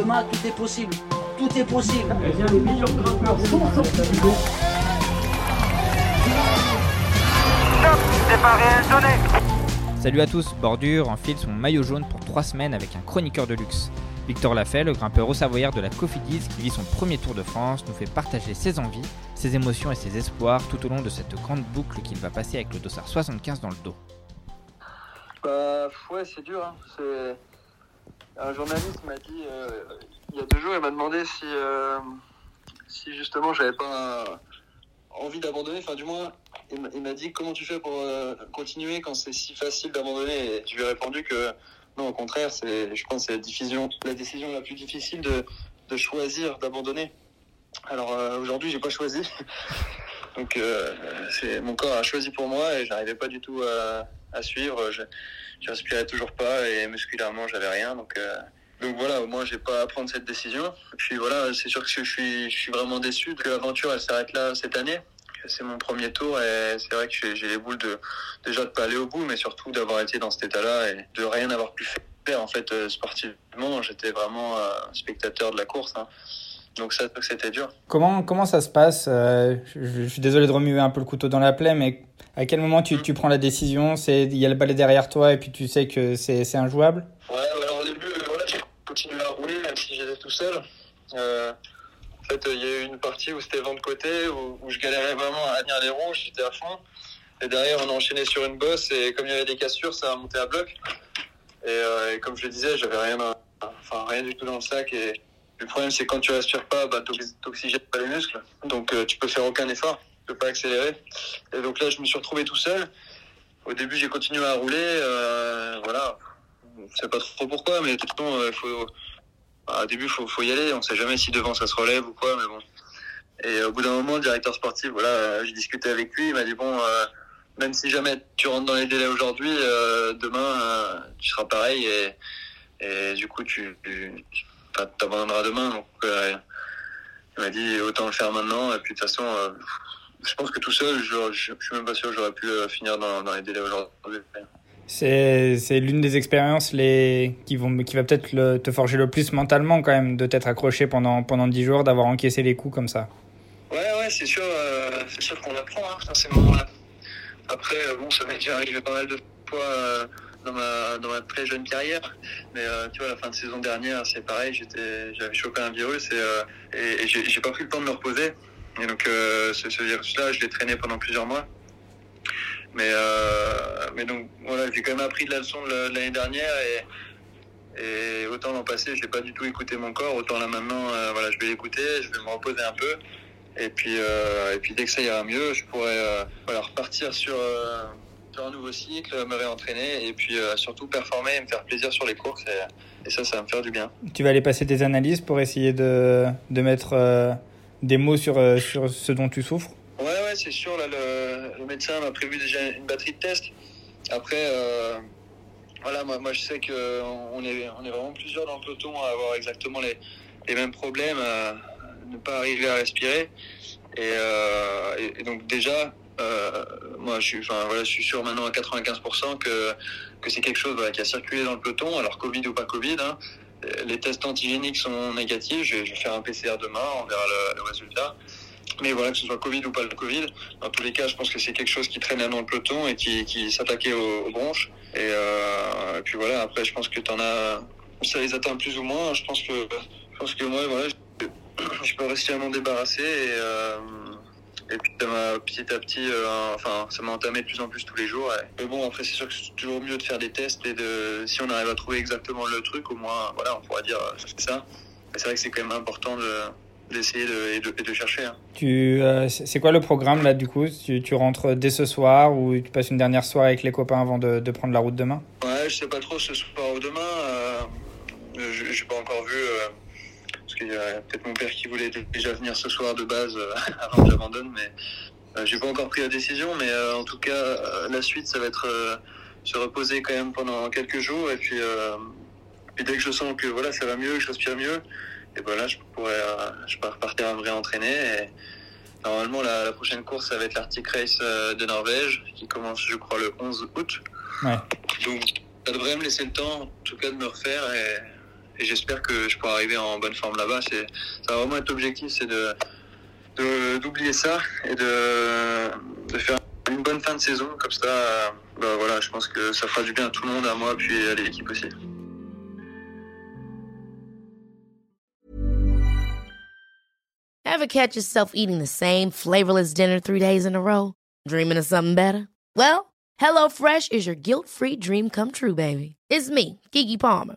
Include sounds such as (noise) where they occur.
Demain, tout est possible. Tout est possible. Salut à tous, Bordure enfile son maillot jaune pour 3 semaines avec un chroniqueur de luxe. Victor Lafay, le grimpeur au Savoyard de la Cofidis qui vit son premier Tour de France, nous fait partager ses envies, ses émotions et ses espoirs tout au long de cette grande boucle qu'il va passer avec le dossard 75 dans le dos. Bah ouais, c'est dur. hein. C'est... Un journaliste m'a dit euh, il y a deux jours, il m'a demandé si, euh, si justement j'avais pas envie d'abandonner. Enfin, du moins, il m'a- dit comment tu fais pour euh, continuer quand c'est si facile d'abandonner? Et je lui ai répondu que non, au contraire, je pense que c'est la décision, la plus difficile de, de choisir d'abandonner. Alors aujourd'hui, j'ai pas choisi. (laughs) Donc c'est mon corps a choisi pour moi et j'arrivais pas du tout à, à suivre. Je, je respirais toujours pas et musculairement j'avais rien. Donc euh, donc voilà, au moins j'ai pas à prendre cette décision. Et puis voilà, c'est sûr que je suis je suis vraiment déçu que l'aventure elle s'arrête là cette année. C'est mon premier tour et c'est vrai que j'ai- les boules de déjà de pas aller au bout, mais surtout d'avoir été dans cet état-là et de rien avoir pu faire en fait euh, sportivement. J'étais vraiment euh, spectateur de la course. hein. Donc ça c'était dur. Comment, comment ça se passe euh, je, je suis désolé de remuer un peu le couteau dans la plaie, mais à quel moment tu, tu prends la décision? Il y a le balai derrière toi et puis tu sais que c'est injouable? Ouais, alors au début, euh, voilà, j'ai continué à rouler, même si j'étais tout seul. Euh, en fait, il y a eu une partie où c'était vent de côté, où, où je galérais vraiment à tenir les roues, j'étais à fond. Et derrière, on a enchaîné sur une bosse, et comme il y avait des cassures, ça a monté à bloc. Et, et comme je le disais, j'avais rien, à- enfin, rien du tout dans le sac. Et le problème, c'est quand tu respires pas, bah, t'oxy- t'oxygènes pas les muscles. Donc, euh, tu peux faire aucun effort, tu peux pas accélérer. Et donc là, je me suis retrouvé tout seul. Au début, j'ai continué à rouler, euh, voilà je sais pas trop pourquoi, mais de toute façon, il faut, bah, au début, faut, faut y aller. On sait jamais si devant ça se relève ou quoi, mais bon. Et au bout d'un moment, le directeur sportif, voilà, euh, j'ai discuté avec lui, il m'a dit bon, euh, même si jamais tu rentres dans les délais aujourd'hui, euh, demain, euh, tu seras pareil et, et du coup, tu, t'abandonneras demain. Donc, euh, il m'a dit autant le faire maintenant. Et puis de toute façon, euh, je pense que tout seul, je, je, je suis même pas sûr que j'aurais pu euh, finir dans, dans les délais aujourd'hui. C'est c'est l'une des expériences les, qui, vont, qui va peut-être le- te forger le plus mentalement quand même, de t'être accroché pendant, pendant 10 jours, d'avoir encaissé les coups comme ça. Ouais, ouais, c'est sûr, euh, c'est sûr qu'on apprend hein, dans ces moments-là. Après, bon, ça m'est déjà arrivé pas mal de fois dans ma dans ma très jeune carrière, mais euh, tu vois, la fin de saison dernière, c'est pareil, j'avais chopé un virus et, euh, et, j'ai pas pris le temps de me reposer. Et donc, euh, ce, virus-là, je l'ai traîné pendant plusieurs mois. Mais euh, mais donc voilà, j'ai quand même appris de la leçon de la- de l'année dernière et et autant l'an passé, j'ai pas du tout écouté mon corps, autant là maintenant, voilà, je vais l'écouter, je vais me reposer un peu. Et puis, et puis dès que ça ira mieux, je pourrai voilà, repartir sur, un nouveau cycle, me réentraîner et puis euh, surtout performer et me faire plaisir sur les courses. Et, et ça, ça va me faire du bien. Tu vas aller passer des analyses pour essayer de, de mettre euh, des mots sur, euh, sur ce dont tu souffres? Ouais, ouais, c'est sûr. Là, le, le médecin m'a prévu déjà une batterie de tests. Après, voilà, moi, moi je sais qu'on est, on est vraiment plusieurs dans le peloton à avoir exactement les, les mêmes problèmes, à ne pas arriver à respirer. Et, et, et donc déjà, euh, moi je suis, enfin, voilà, je suis sûr maintenant à 95% que, que c'est quelque chose qui a circulé dans le peloton, alors Covid ou pas Covid. Hein. Les tests antigéniques sont négatifs. Je vais, faire un PCR demain, on verra le, résultat. Mais voilà, que ce soit Covid ou pas le Covid, dans tous les cas, je pense que c'est quelque chose qui traînait dans le peloton et qui, s'attaquait aux, bronches. Et, euh, et puis voilà, après, je pense que t'en as, ça les atteint plus ou moins. Je pense que, je moi, voilà, je, peux réussir à m'en débarrasser euh, et puis ça m'a petit à petit, euh, enfin, ça m'a entamé de plus en plus tous les jours. ouais. Mais bon, après, c'est sûr que c'est toujours mieux de faire des tests et de, si on arrive à trouver exactement le truc, au moins, voilà, on pourra dire, euh, c'est ça. Mais c'est vrai que c'est quand même important de, d'essayer de, et de, et de chercher. hein. Tu, euh, c'est quoi le programme là du coup? Tu, tu rentres dès ce soir ou tu passes une dernière soirée avec les copains avant de, de prendre la route demain? Ouais, je sais pas trop ce soir ou demain. Euh, je n'ai pas encore vu. Parce qu'il y a peut-être mon père qui voulait déjà venir ce soir de base euh, (laughs) avant que j'abandonne. Mais euh, j'ai pas encore pris la décision. Mais euh, en tout cas, la suite, ça va être se reposer quand même pendant quelques jours. Et puis, dès que je sens que voilà, ça va mieux, que je respire mieux, et ben là, je pourrais, je peux repartir à me réentraîner. Et normalement, la, la prochaine course, ça va être l'Arctic Race de Norvège, qui commence, je crois, le 11 août. Ouais. Donc, ça devrait me laisser le temps, en tout cas, de me refaire. Et, et j'espère que je pourrai arriver en bonne forme là-bas. C'est, ça va vraiment être l'objectif, c'est de, de- d'oublier ça et de, de faire une bonne fin de saison. Comme ça, euh, bah voilà, je pense que ça fera du bien à tout le monde, à moi, puis à l'équipe aussi. Ever catch yourself eating the same flavorless dinner three days in a row? Dreaming of something better? Well, HelloFresh is your guilt-free dream come true, baby. It's me, Kiki Palmer.